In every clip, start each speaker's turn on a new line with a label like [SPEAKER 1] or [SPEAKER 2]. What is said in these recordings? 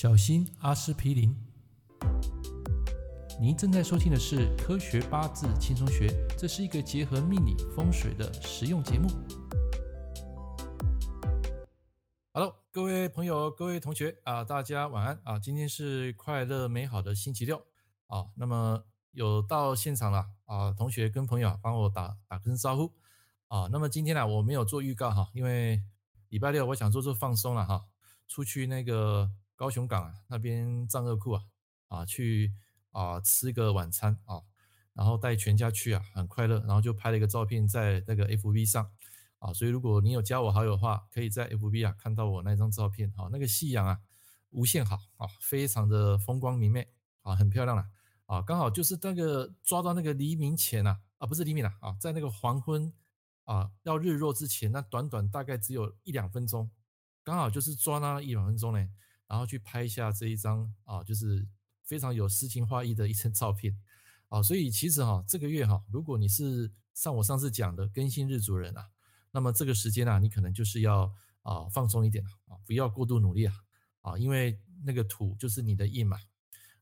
[SPEAKER 1] 小心阿司匹林。您正在收听的是《科学八字轻松学》，这是一个结合命理风水的实用节目。Hello，各位朋友、各位同学啊，大家晚安啊！今天是快乐美好的星期六啊。那么有到现场了啊，同学跟朋友帮我打打声招呼啊。那么今天呢，我没有做预告哈，因为礼拜六我想做做放松了哈，出去那个。高雄港啊，那边栈貳库啊，啊去啊吃个晚餐啊，然后带全家去啊，很快乐，然后就拍了一个照片在那个 FB 上啊，所以如果你有加我好友的话，可以在 FB 啊看到我那张照片啊，那个夕阳啊无限好啊，非常的风光明媚啊，很漂亮了啊，刚好就是那个抓到那个黎明前啊，啊不是黎明了啊，在那个黄昏啊要日落之前，那短短大概只有一两分钟，刚好就是抓那一两分钟呢。然后去拍一下这一张啊，就是非常有诗情画意的一张 照片。啊，所以其实哈，这个月哈，如果你是像我上次讲的更新日主人啊，那么这个时间啊，你可能就是要啊放松一点啊，不要过度努力啊啊，因为那个土就是你的印嘛。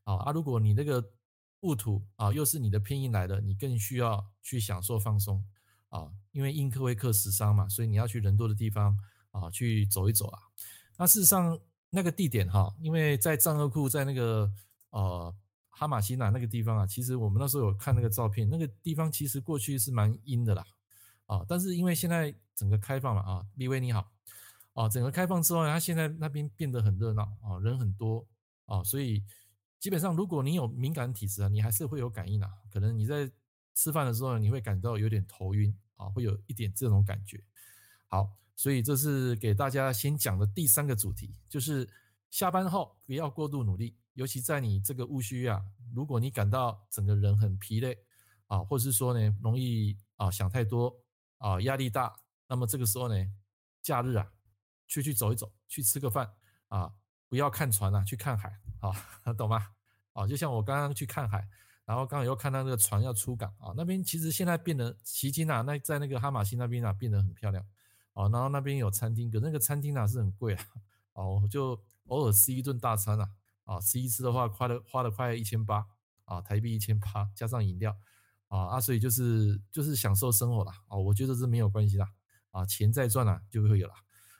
[SPEAKER 1] 啊啊，如果你那个戊土啊又是你的偏印来的，你更需要去享受放松。啊，因为印克会克食伤嘛，所以你要去人多的地方啊去走一走啊，那事实上。那个地点哈，因为在栈貳库，在那个呃哈玛星啊那个地方啊，其实我们那时候有看那个照片，那个地方其实过去是蛮阴的啦，啊，但是因为现在整个开放了啊，立威你好，啊，整个开放之后呢，它现在那边变得很热闹啊，人很多啊，所以基本上如果你有敏感体质啊，你还是会有感应啊，可能你在吃饭的时候你会感到有点头晕啊，会有一点这种感觉，好。所以这是给大家先讲的第三个主题，就是下班后不要过度努力，尤其在你这个戊戌啊，如果你感到整个人很疲累啊，或者是说呢容易啊想太多啊压力大，那么这个时候呢，假日啊出去走一走，去吃个饭啊，不要看船啊，去看海啊，懂吗？啊，就像我刚刚去看海，然后刚好又看到那个船要出港啊，那边其实现在变得旗津啊，那在那个哈玛星那边啊变得很漂亮。啊，然后那边有餐厅，可那个餐厅啊是很贵啊，哦，就偶尔吃一顿大餐啊，啊，吃一次的话花了花了快一千八啊，台币一千八，加上饮料，啊啊，所以就是就是享受生活啦，啊，我觉得是没有关系啦，啊，钱再赚啊就会有了，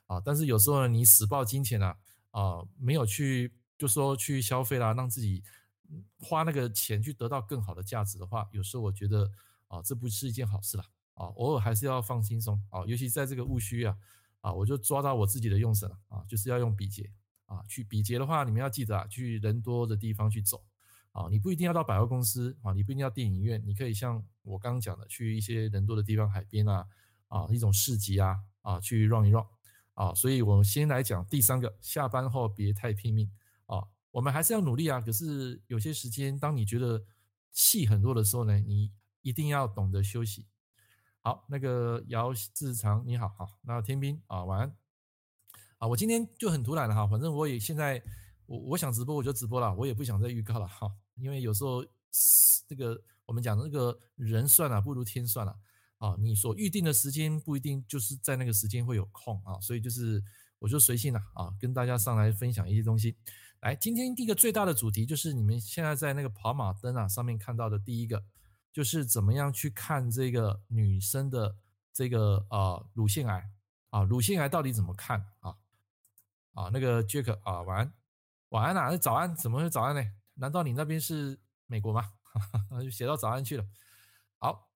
[SPEAKER 1] 啊，但是有时候呢，你死抱金钱啊，啊，没有去就说去消费啦，让自己花那个钱去得到更好的价值的话，有时候我觉得啊，这不是一件好事啦。啊，偶尔还是要放轻松啊，尤其在这个戊戌啊，啊，我就抓到我自己的用神了啊，就是要用比劫啊，去比劫的话，你们要记得啊，去人多的地方去走啊，你不一定要到百货公司啊，你不一定要电影院，你可以像我刚刚讲的，去一些人多的地方，海边啊，啊，一种市集啊，啊，去 run 一 run 啊，所以我们先来讲第三个，下班后别太拼命啊，我们还是要努力啊，可是有些时间，当你觉得气很弱的时候呢，你一定要懂得休息。好，那个姚志长你好，好，那天兵啊，晚安啊，我今天就很突然了哈，反正我也现在我我想直播我就直播了，我也不想再预告了哈，因为有时候这个我们讲的那个人算了不如天算了啊，你所预定的时间不一定就是在那个时间会有空啊，所以就是我就随性了啊，跟大家上来分享一些东西。来，今天第一个最大的主题就是你们现在在那个跑马灯啊上面看到的第一个。就是怎么样去看这个女生的这个呃乳腺癌啊，乳腺癌到底怎么看啊？啊，那个 Jack 啊，晚安，晚安啊，那早安，怎么会早安呢？难道你那边是美国吗？就写到早安去了。好，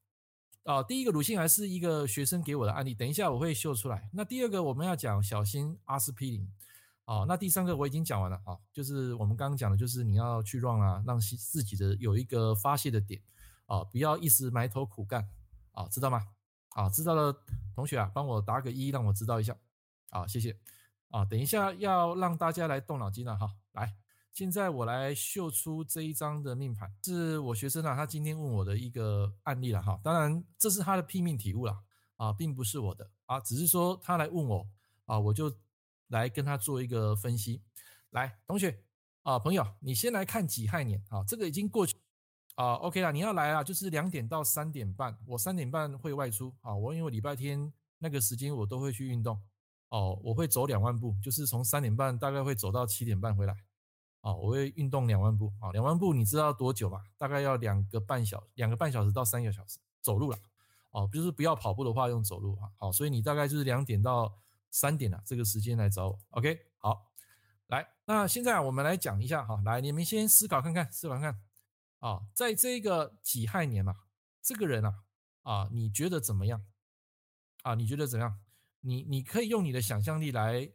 [SPEAKER 1] 啊，第一个乳腺癌是一个学生给我的案例，等一下我会秀出来。那第二个我们要讲小心阿司匹林啊，那第三个我已经讲完了啊，就是我们刚刚讲的，就是你要去 run 啊，让自己的有一个发泄的点。啊，不要一直埋头苦干，啊，知道吗？啊，知道的同学啊，帮我打个一，让我知道一下。啊，谢谢。啊，等一下要让大家来动脑筋了哈。来，现在我来秀出这一张的命盘，是我学生啊，他今天问我的一个案例了哈。当然，这是他的拼命体悟了，啊，并不是我的啊，只是说他来问我，啊，我就来跟他做一个分析。来，同学啊，朋友，你先来看己亥年啊，这个已经过去。啊，OK 啦，你要来啊，就是两点到三点半，我三点半会外出啊，我因为礼拜天那个时间我都会去运动，哦，我会走两万步，就是从三点半大概会走到七点半回来，哦，我会运动两万步啊，两万步你知道多久吗？大概要两个半小两个半小时到三个小时走路了，哦，就是不要跑步的话用走路啊，好，所以你大概就是两点到三点啊，这个时间来找我，OK，好，来，那现在我们来讲一下哈，来，你们先思考看看，思考看，啊，在这个己亥年啊，这个人啊，啊，你觉得怎么样？啊，你觉得怎样？你你可以用你的想象力来。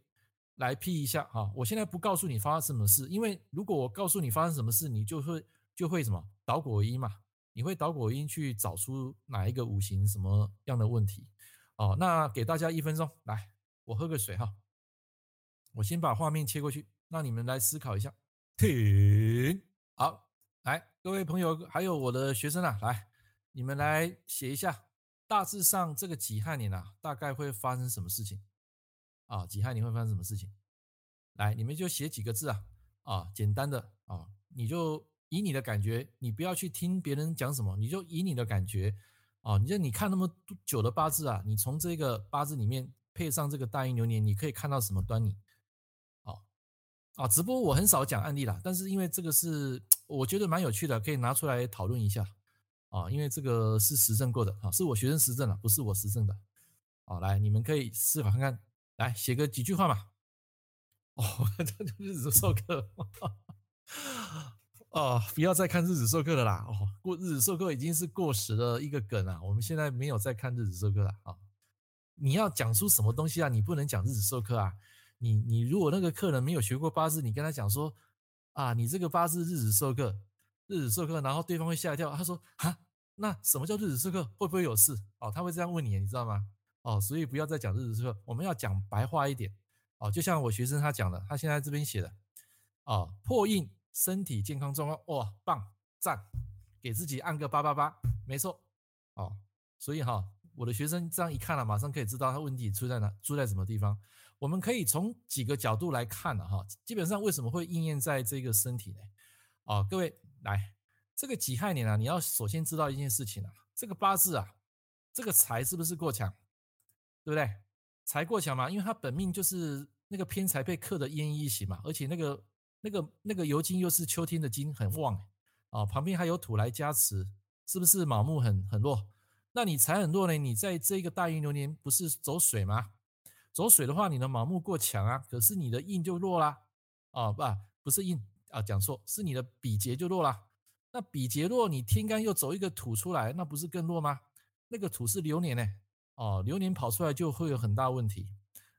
[SPEAKER 1] 来 P 一下啊，我现在不告诉你发生什么事，因为如果我告诉你发生什么事，你就会就会什么导果为因嘛，你会导果为因去找出哪一个五行什么样的问题。哦，那给大家一分钟，来，我喝个水哈，我先把画面切过去，让你们来思考一下。停，好，来，各位朋友，还有我的学生啊，来，你们来写一下，大致上这个己亥年啊，大概会发生什么事情？啊，己亥年会发生什么事情？来，你们就写几个字啊，啊，简单的啊，你就以你的感觉，你不要去听别人讲什么，你就以你的感觉啊，你就你看那么久的八字啊，你从这个八字里面配上这个大运流年，你可以看到什么端倪？啊啊，直播我很少讲案例啦，但是因为这个是我觉得蛮有趣的，可以拿出来讨论一下啊，因为这个是实证过的啊，是我学生实证的，不是我实证的。好，来，你们可以思考看看。来写个几句话嘛？哦，这就日子授课哦，不要再看日子授课了啦！哦，过日子授课已经是过时的一个梗了，我们现在没有再看日子授课了啊！你要讲出什么东西啊？你不能讲日子授课啊！你你如果那个客人没有学过八字，你跟他讲说啊，你这个八字日子授课，日子授课，然后对方会吓一跳，他说啊，那什么叫日子授课？会不会有事？哦，他会这样问你，你知道吗？哦，所以不要再讲日子授课，我们要讲白话一点。哦，就像我学生他讲的，他现在这边写的，哦，破印身体健康状况，哇，棒，赞，给自己按个八八八，没错。哦，所以哈，我的学生这样一看了，马上可以知道他问题出在哪，出在什么地方。我们可以从几个角度来看了哈，基本上为什么会应验在这个身体呢？哦，各位来，这个己亥年啊，你要首先知道一件事情啊，这个八字啊，这个财是不是过强？对不对？财过强嘛，因为它本命就是那个偏财被克的奄奄一息嘛，而且那个那个那个酉金又是秋天的金，很旺啊，旁边还有土来加持，是不是卯木很很弱？那你财很弱呢？你在这个大运流年不是走水吗？走水的话，你的卯木过强啊，可是你的印就弱啦。啊，不，不是印啊，讲错，是你的比劫就弱啦。那比劫弱，你天干又走一个土出来，那不是更弱吗？那个土是流年呢。哦，流年跑出来就会有很大问题，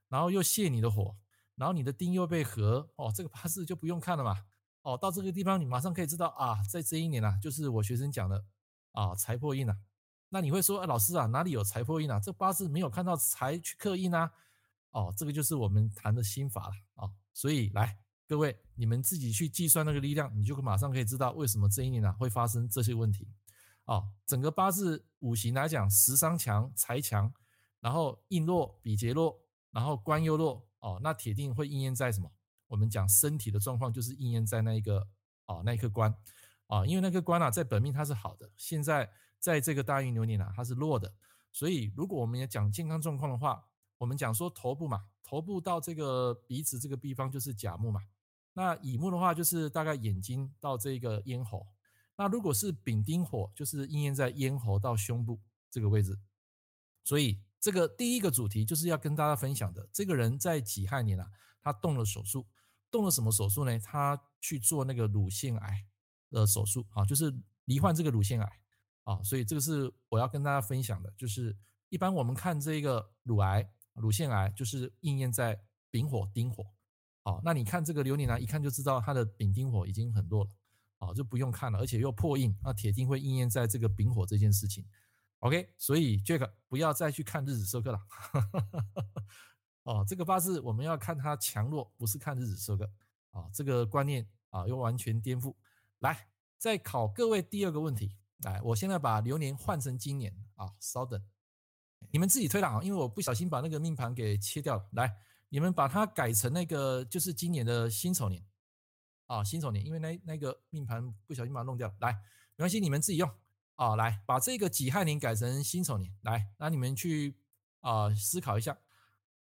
[SPEAKER 1] 然后又泄你的火，然后你的丁又被合，哦，这个八字就不用看了嘛。哦，到这个地方你马上可以知道啊，在这一年啊，就是我学生讲的啊，财破印啊。那你会说，哎，老师啊，哪里有财破印啊？这八字没有看到财去克印啊。哦，这个就是我们谈的心法了啊。所以来，各位你们自己去计算那个力量，你就马上可以知道为什么这一年啊会发生这些问题。哦，整个八字五行来讲，食伤强，财强，然后印弱，比劫弱，然后官又弱，哦，那铁定会应验在什么？我们讲身体的状况，就是应验在那一个哦，那一个官，啊，因为那个官啊，在本命它是好的，现在在这个大运流年啊，它是弱的，所以如果我们也讲健康状况的话，我们讲说头部嘛，头部到这个鼻子这个地方就是甲木嘛，那乙木的话就是大概眼睛到这个咽喉。那如果是丙丁火，就是应验在咽喉到胸部这个位置，所以这个第一个主题就是要跟大家分享的。这个人在己亥年啊，他动了手术，动了什么手术呢？他去做那个乳腺癌的手术啊，就是罹患这个乳腺癌啊，所以这个是我要跟大家分享的。就是一般我们看这个乳癌、乳腺癌，就是应验在丙火、丁火。好，那你看这个流年啊，一看就知道他的丙丁火已经很弱了。啊，就不用看了，而且又破印，那铁定会应验在这个丙火这件事情。OK，所以 Jack 不要再去看日子授课了。哦，这个八字我们要看它强弱，不是看日子授课。啊，这个观念啊又完全颠覆。来，再考各位第二个问题。来，我现在把流年换成今年啊，稍等，你们自己推导啊，因为我不小心把那个命盘给切掉了。来，你们把它改成那个就是今年的辛丑年。啊，辛丑年，因为那那个命盘不小心把它弄掉了，来，没关系，你们自己用啊，来把这个己亥年改成辛丑年，来，那你们去啊思考一下，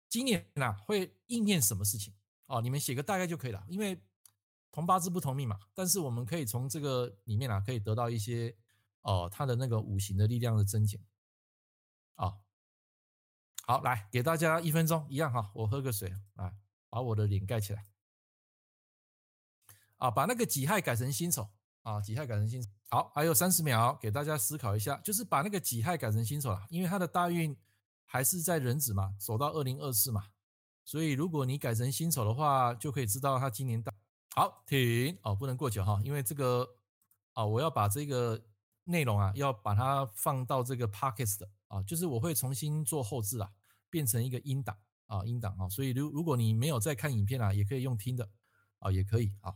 [SPEAKER 1] 今年呐会应验什么事情？啊，你们写个大概就可以了，因为同八字不同命嘛，但是我们可以从这个里面啊，可以得到一些哦，他的那个五行的力量的增减啊。好，来给大家一分钟，一样哈，我喝个水啊，把我的脸盖起来啊，把那个己亥改成辛丑啊，己亥改成辛。好，还有三十秒，给大家思考一下，就是把那个己亥改成辛丑了，因为他的大运还是在壬子嘛，走到二零二四嘛，所以如果你改成辛丑的话，就可以知道他今年大。好，停哦，不能过久哈，因为这个啊，我要把这个内容啊，要把它放到这个 Podcast 的啊，就是我会重新做后置啊。变成一个音档啊，音档啊，所以如如果你没有在看影片啊，也可以用听的啊，也可以啊。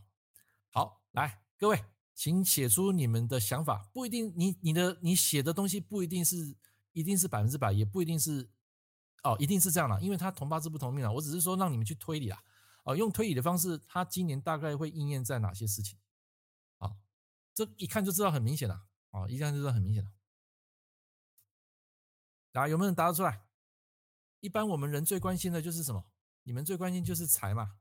[SPEAKER 1] 好，来各位，请写出你们的想法，不一定你你的你写的东西不一定是一定是百分之百，也不一定是哦，一定是这样的，因为它同八字不同命啊。我只是说让你们去推理啊，啊，用推理的方式，它今年大概会应验在哪些事情？啊，这一看就知道很明显了，哦一看就是很明显了。啊，有没有人答得出来？一般我们人最关心的就是什么？你们最关心就是财嘛，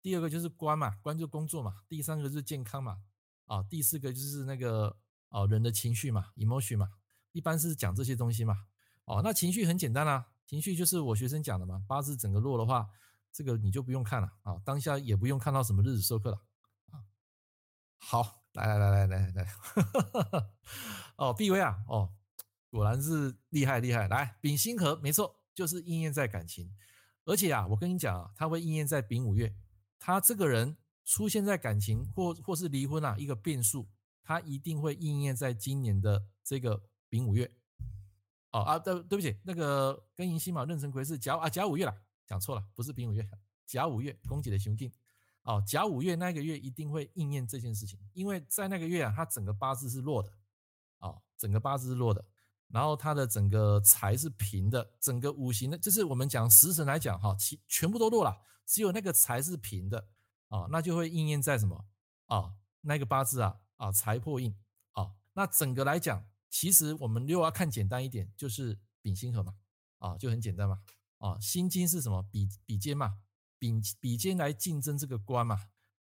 [SPEAKER 1] 第二个就是官嘛，官就工作嘛，第三个就是健康嘛，啊，第四个就是那个哦人的情绪嘛，emotion 嘛，一般是讲这些东西嘛，哦，那情绪很简单啦，情绪就是我学生讲的嘛，八字整个弱的话，这个你就不用看了啊，当下也不用看到什么日子授课了啊。好，来来来来来来，哦，毕威啊，哦，果然是厉害厉害，来丙辛合，没错。就是应验在感情，而且啊，我跟你讲啊，他会应验在丙午月，他这个人出现在感情或或是离婚啊一个变数，他一定会应验在今年的这个丙午月。哦啊，对对不起，那个庚寅辛卯壬辰癸巳甲啊甲午月啦，讲错了，不是丙午月，甲午月，恭喜的兄弟。哦，甲午月那个月一定会应验这件事情，因为在那个月啊，他整个八字是弱的，哦，整个八字是弱的。然后它的整个财是平的，整个五行的，就是我们讲食神来讲哈，其全部都弱了，只有那个财是平的啊，那就会应验在什么啊？那个八字啊啊财破印啊，那整个来讲，其实我们又要看简单一点，就是丙辛合嘛啊，就很简单嘛啊，辛金是什么？比比肩嘛，丙比肩来竞争这个官嘛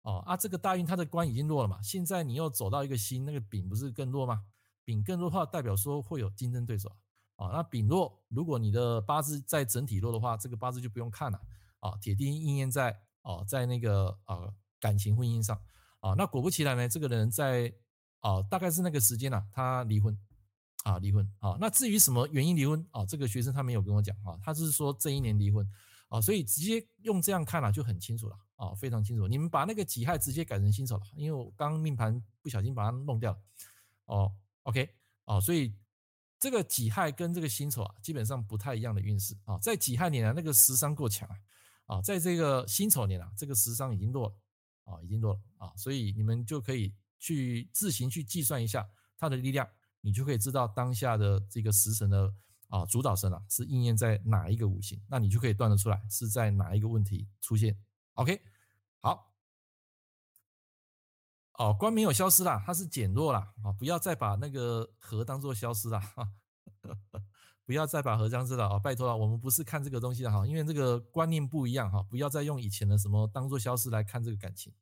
[SPEAKER 1] 哦啊，这个大运它的官已经弱了嘛，现在你又走到一个辛，那个丙不是更弱吗？丙更弱的话，代表说会有竞争对手啊。那丙弱，如果你的八字在整体弱的话，这个八字就不用看了啊，铁定应验在哦，在那个呃感情婚姻上啊。那果不其然呢，这个人在啊，大概是那个时间啊，他离婚啊，离婚啊。那至于什么原因离婚啊，这个学生他没有跟我讲啊，他是说这一年离婚啊，所以直接用这样看了就很清楚了啊，非常清楚。你们把那个己亥直接改成辛丑了，因为我刚命盘不小心把它弄掉了哦。OK，啊，所以这个己亥跟这个辛丑啊，基本上不太一样的运势啊。在己亥年啊，那个食伤过强啊，啊，在这个辛丑年啊，这个食伤已经弱了啊，已经弱了啊，所以你们就可以去自行去计算一下它的力量，你就可以知道当下的这个食神的啊主导神啊是应验在哪一个五行，那你就可以断得出来是在哪一个问题出现。OK，好。哦，官没有消失啦，它是减弱啦。啊！不要再把那个和当做消失啦，哈，不要再把合僵尸了啊！拜托了，我们不是看这个东西的哈，因为这个观念不一样哈，不要再用以前的什么当做消失来看这个感情，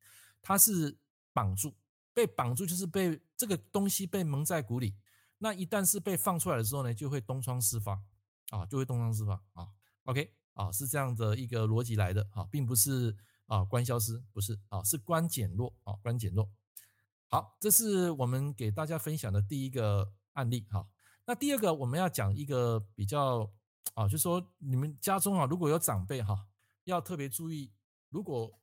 [SPEAKER 1] 它是绑住，被绑住就是被这个东西被蒙在鼓里，那一旦是被放出来的时候呢，就会东窗事发啊，就会东窗事发啊。OK 啊，是这样的一个逻辑来的啊，并不是啊官消失，不是啊，是官减弱啊，官减弱。好，这是我们给大家分享的第一个案例哈。那第二个我们要讲一个比较啊，就是说你们家中啊如果有长辈哈，要特别注意，如果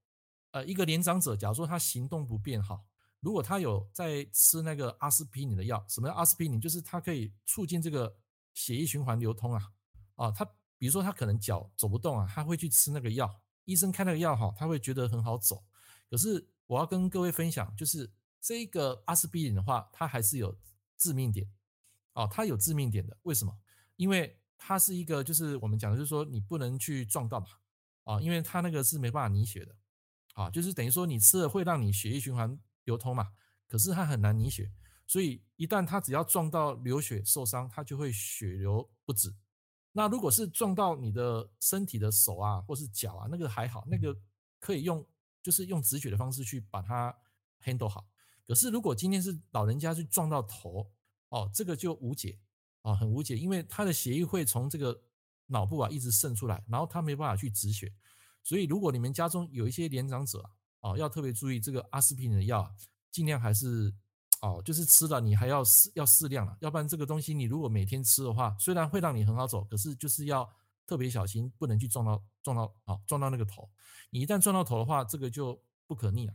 [SPEAKER 1] 呃一个年长者，假如说他行动不便哈，如果他有在吃那个阿司匹林的药，什么叫阿司匹林？就是它可以促进这个血液循环流通啊啊，他比如说他可能脚走不动啊，他会去吃那个药，医生开那个药哈，他会觉得很好走。可是我要跟各位分享就是。这个阿司匹林的话，它还是有致命点，哦，它有致命点的。为什么？因为它是一个，就是我们讲的，就是说你不能去撞到嘛，啊，因为它那个是没办法凝血的，啊，就是等于说你吃了会让你血液循环流通嘛，可是它很难凝血，所以一旦它只要撞到流血受伤，它就会血流不止。那如果是撞到你的身体的手啊，或是脚啊，那个还好，那个可以用，就是用止血的方式去把它。handle 好。可是如果今天是老人家去撞到头，哦，这个就无解啊，很无解，因为他的血液会从这个脑部啊一直渗出来，然后他没办法去止血。所以如果你们家中有一些年长者啊，哦，要特别注意这个阿司匹林的药，尽量还是哦，就是吃了你还要适要适量了，要不然这个东西你如果每天吃的话，虽然会让你很好走，可是就是要特别小心，不能去撞到撞到啊撞到那个头。你一旦撞到头的话，这个就不可逆了。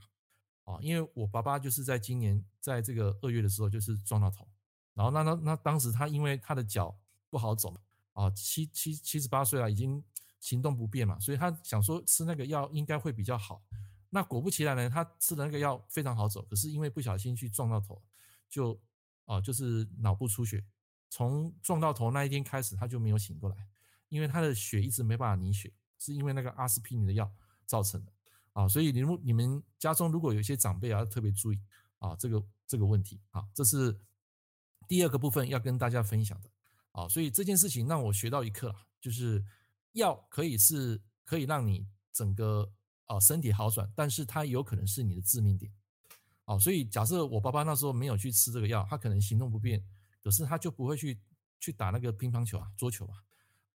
[SPEAKER 1] 啊，因为我爸爸就是在今年在这个二月的时候就是撞到头，然后那那那当时他因为他的脚不好走，啊七七七十八岁了，已经行动不便嘛，所以他想说吃那个药应该会比较好。那果不其然呢，他吃的那个药非常好走，可是因为不小心去撞到头，就啊就是脑部出血，从撞到头那一天开始他就没有醒过来，因为他的血一直没办法凝血，是因为那个阿司匹林的药造成的。啊，所以你们你们家中如果有一些长辈啊，要特别注意啊，这个这个问题啊，这是第二个部分要跟大家分享的啊。所以这件事情让我学到一课，就是药可以是可以让你整个啊身体好转，但是它有可能是你的致命点。哦，所以假设我爸爸那时候没有去吃这个药，他可能行动不便，可是他就不会去去打那个乒乓球啊、桌球啊。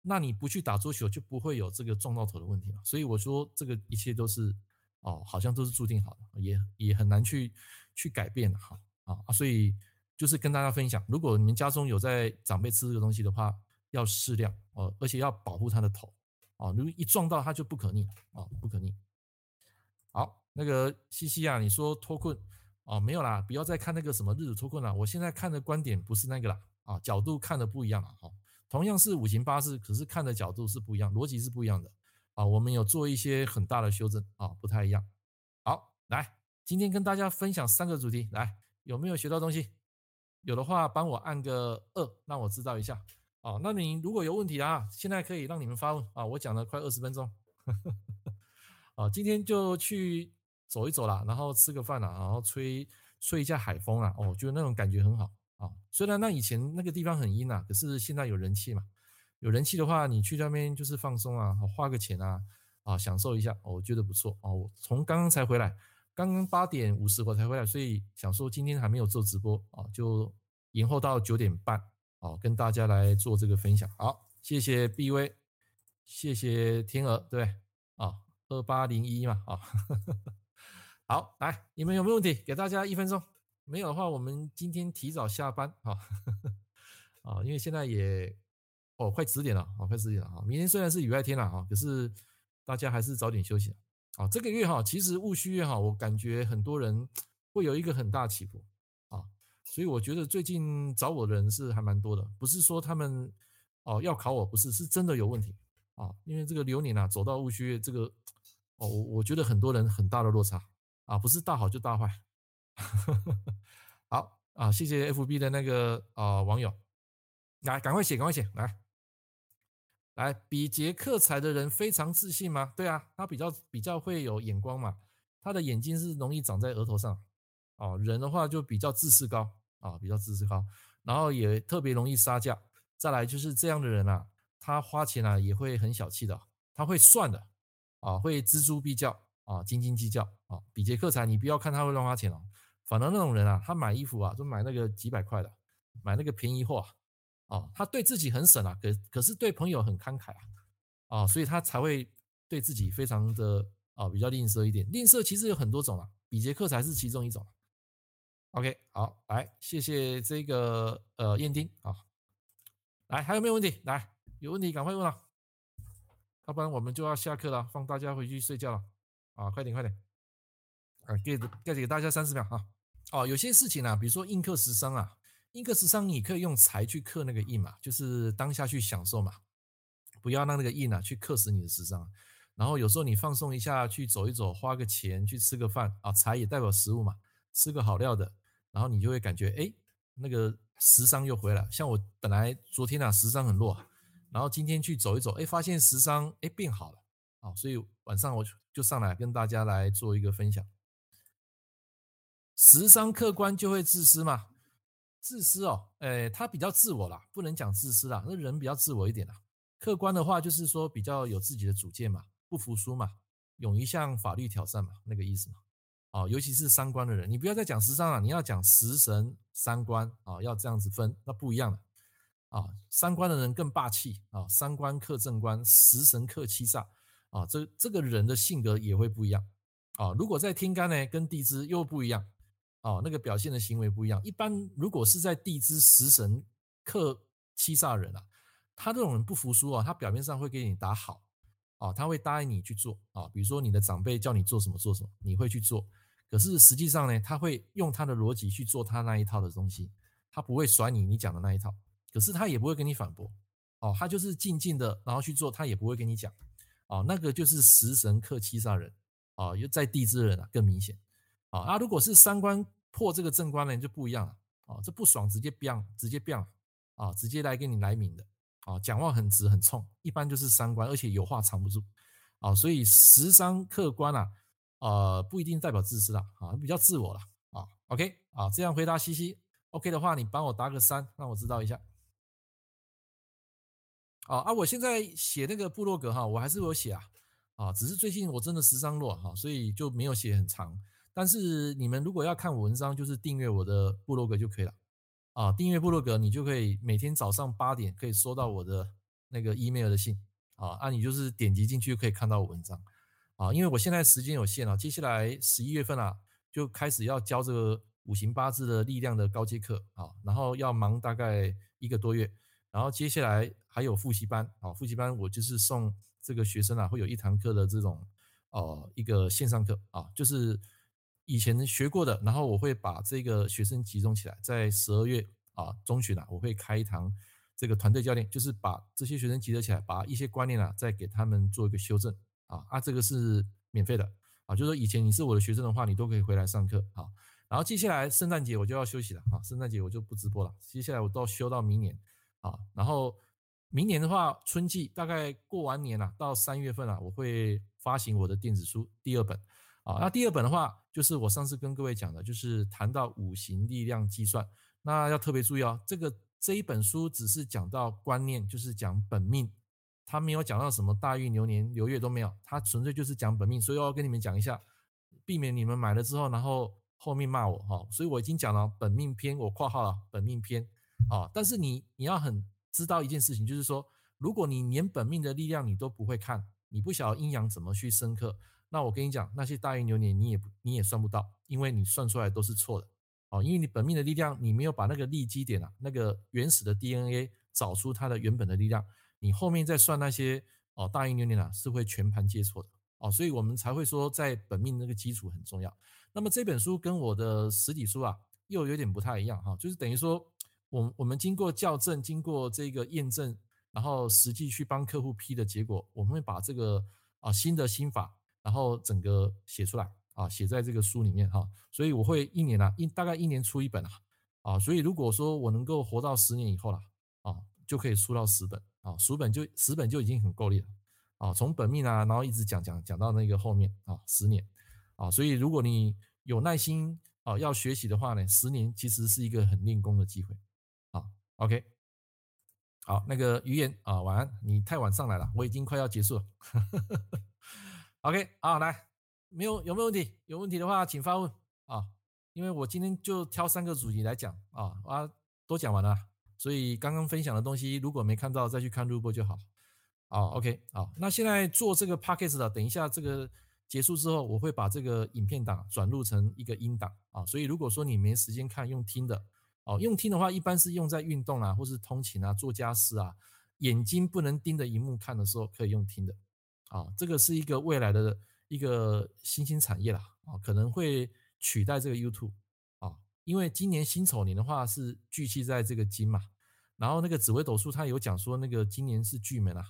[SPEAKER 1] 那你不去打桌球，就不会有这个撞到头的问题了。所以我说，这个一切都是哦，好像都是注定好的，也也很难去去改变的哈啊。所以就是跟大家分享，如果你们家中有在长辈吃这个东西的话，要适量哦，而且要保护他的头啊。如果一撞到他就不可逆了啊，不可逆。好，那个西西啊，你说脱困哦，没有啦，不要再看那个什么日子脱困了。我现在看的观点不是那个啦啊，角度看的不一样了哈。同样是五行八字，可是看的角度是不一样，逻辑是不一样的啊。我们有做一些很大的修正啊，不太一样。好，来，今天跟大家分享三个主题，来，有没有学到东西？有的话帮我按个二，让我知道一下。哦，那你如果有问题啊，现在可以让你们发问啊。我讲了快二十分钟，啊，今天就去走一走啦，然后吃个饭啦，然后吹吹一下海风啊，哦，觉得那种感觉很好。啊，虽然那以前那个地方很阴啊，可是现在有人气嘛，有人气的话，你去那边就是放松啊，花个钱啊，啊，享受一下，我觉得不错哦。我从刚刚才回来，刚刚八点五十我才回来，所以想说今天还没有做直播啊，就延后到九点半，啊，跟大家来做这个分享。好，谢谢 B V，谢谢天鹅，对，二八零一嘛，啊，好，来，你们有没有问题？给大家一分钟。没有的话，我们今天提早下班啊，啊，因为现在也哦快十点了，哦快十点了啊。明天虽然是礼拜天了哈，可是大家还是早点休息啊。这个月哈，其实戊戌月哈，我感觉很多人会有一个很大起伏啊，所以我觉得最近找我的人是还蛮多的，不是说他们哦要考我，不是，是真的有问题啊。因为这个流年啊，走到戊戌月这个哦，我我觉得很多人很大的落差啊，不是大好就大坏。好啊，谢谢 FB 的那个啊网友，来赶快写，赶快写，来来，比劫克财的人非常自信吗？对啊，他比较比较会有眼光嘛，他的眼睛是容易长在额头上，哦，人的话就比较自视高啊，比较自视高，然后也特别容易杀价，再来就是这样的人啊，他花钱啊也会很小气的，他会算的啊，会锱铢必较啊，斤斤计较啊，比劫克财，你不要看他会乱花钱哦。反正那种人啊，他买衣服啊，就买那个几百块的，买那个便宜货啊，啊，他对自己很省啊，可可是对朋友很慷慨啊，啊，所以他才会对自己非常的啊比较吝啬一点。吝啬其实有很多种啊，比劫克财是其中一种。OK，好，来，谢谢这个呃燕丁啊，来，还有没有问题？来，有问题赶快问啊，要不然我们就要下课了，放大家回去睡觉了啊，快点快点，啊，给给给大家三十秒啊。哦，有些事情啊，比如说印克食伤啊，印克食伤，你可以用财去克那个印嘛，就是当下去享受嘛，不要让那个印啊去克死你的食伤。然后有时候你放松一下，去走一走，花个钱去吃个饭啊，财也代表食物嘛，吃个好料的，然后你就会感觉哎，那个食伤又回来。像我本来昨天啊食伤很弱，然后今天去走一走，哎，发现食伤哎变好了啊，所以晚上我就上来跟大家来做一个分享。食伤客观就会自私嘛？自私哦，哎，他比较自我啦，不能讲自私啦，那人比较自我一点啦。客观的话就是说比较有自己的主见嘛，不服输嘛，勇于向法律挑战嘛，那个意思嘛。啊，尤其是三观的人，你不要再讲食伤了，你要讲食神三观啊，要这样子分，那不一样了啊。三观的人更霸气啊，三观克正官，食神克七煞啊，这这个人的性格也会不一样啊。如果在天干呢，跟地支又不一样啊，那个表现的行为不一样。一般如果是在地支食神克七煞人啊，他这种人不服输啊，他表面上会给你打好啊，他会答应你去做啊，比如说你的长辈叫你做什么做什么，你会去做。可是实际上呢，他会用他的逻辑去做他那一套的东西，他不会甩你你讲的那一套。可是他也不会跟你反驳，哦，他就是静静的然后去做，他也不会跟你讲，哦，那个就是食神克七杀人，哦，又在地支人啊更明显，啊，那，如果是三观破这个正官人就不一样了，哦，这不爽直接变，直接变，啊，直接来给你来明的，啊，讲话很直很冲，一般就是三观，而且有话藏不住，啊，所以食伤克官啊。呃，不一定代表自私啦，啊，比较自我啦，啊，OK，啊，这样回答西西，OK 的话，你帮我打个三，让我知道一下。啊啊，我现在写那个部落格哈，我还是有写啊，啊，只是最近我真的食伤弱哈，所以就没有写很长。但是你们如果要看我文章，就是订阅我的部落格就可以了。啊，订阅部落格，你就可以每天早上八点可以收到我的那个 email 的信，啊，啊，你就是点击进去可以看到我文章。啊，因为我现在时间有限啊，接下来十一月份啊，就开始要教这个五行八字的力量的高阶课啊，然后要忙大概一个多月，然后接下来还有复习班啊，复习班我就是送这个学生啊，会有一堂课的这种呃一个线上课啊，就是以前学过的，然后我会把这个学生集中起来，在十二月啊中旬啊，我会开一堂这个团队教练，就是把这些学生集合起来，把一些观念啊再给他们做一个修正。啊啊，这个是免费的啊，就是说以前你是我的学生的话，你都可以回来上课啊。然后接下来圣诞节我就要休息了啊，圣诞节我就不直播了。接下来我都要休到明年啊。然后明年的话，春季大概过完年了，到三月份啊，我会发行我的电子书第二本啊。那第二本的话，就是我上次跟各位讲的，就是谈到五行力量计算。那要特别注意哦，这个这一本书只是讲到观念，就是讲本命。他没有讲到什么大运流年流月都没有，他纯粹就是讲本命，所以我要跟你们讲一下，避免你们买了之后，然后后面骂我哈。所以我已经讲了本命篇，我括号了本命篇啊。但是你你要很知道一件事情，就是说，如果你连本命的力量你都不会看，你不晓得阴阳怎么去深刻，那我跟你讲，那些大运流年你也你也算不到，因为你算出来都是错的啊。因为你本命的力量，你没有把那个立基点啊，那个原始的 DNA 找出它的原本的力量。你后面再算那些哦，大运流年啊，是会全盘皆错的哦，所以我们才会说在本命那个基础很重要。那么这本书跟我的实体书啊又有点不太一样哈，就是等于说我我们经过校正，经过这个验证，然后实际去帮客户批的结果，我们会把这个啊新的心法，然后整个写出来啊，写在这个书里面哈。所以我会一年啊一大概一年出一本啊啊，所以如果说我能够活到十年以后了啊，就可以出到十本。啊，十本就十本就已经很够力了，啊，从本命啊，然后一直讲讲讲到那个后面啊，十年，啊，所以如果你有耐心啊，要学习的话呢，十年其实是一个很练功的机会，，OK，好，那个于言啊，晚安，你太晚上来了，我已经快要结束了，OK，好，来，没有有没有问题？有问题的话请发问啊，因为我今天就挑三个主题来讲啊，啊，都讲完了。所以刚刚分享的东西，如果没看到，再去看录播就好。啊，OK，好，那现在做这个 Podcast 的，等一下这个结束之后，我会把这个影片档转录成一个音档啊。所以如果说你没时间看，用听的，哦，用听的话，一般是用在运动啊，或是通勤啊，做家事啊，眼睛不能盯着荧幕看的时候，可以用听的。啊，这个是一个未来的一个新兴产业啦，啊，可能会取代这个 YouTube 啊，因为今年辛丑年的话是聚气在这个金嘛。然后那个紫微斗数，他有讲说，那个今年是巨门啊，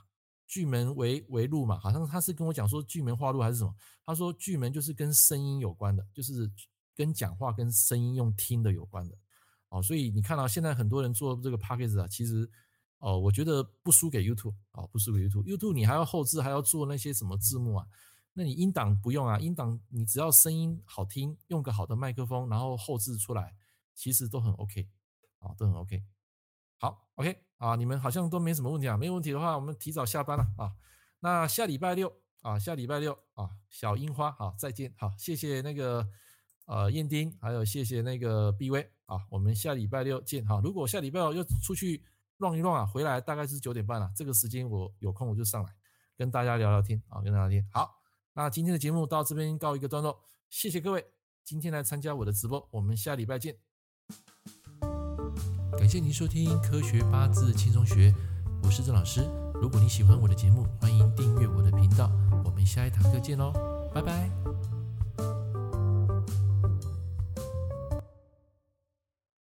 [SPEAKER 1] 巨门为为禄嘛，好像他是跟我讲说巨门化禄还是什么？他说巨门就是跟声音有关的，就是跟讲话跟声音用听的有关的哦。所以你看到现在很多人做这个 Podcast 啊，其实哦，我觉得不输给 YouTube 啊，不输给 YouTube。YouTube 你还要后置，还要做那些什么字幕啊？那你音档不用啊，音档你只要声音好听，用个好的麦克风，然后后置出来，其实都很 OK 啊，都很 OK。好，OK 啊，你们好像都没什么问题啊，没有问题的话，我们提早下班了啊。那下礼拜六啊，下礼拜六啊，小樱花好，再见好，谢谢那个呃燕丁，还有谢谢那个 B V 啊，我们下礼拜六见哈。如果下礼拜六又出去乱一乱啊，回来大概是九点半了，这个时间我有空我就上来跟大家聊聊天啊，跟大家聊天。好，那今天的节目到这边告一个段落，谢谢各位今天来参加我的直播，我们下礼拜见。感谢您收听科学八字轻松学，我是郑老师。如果你喜欢我的节目，欢迎订阅我的频道。我们下一堂课见喽，拜拜。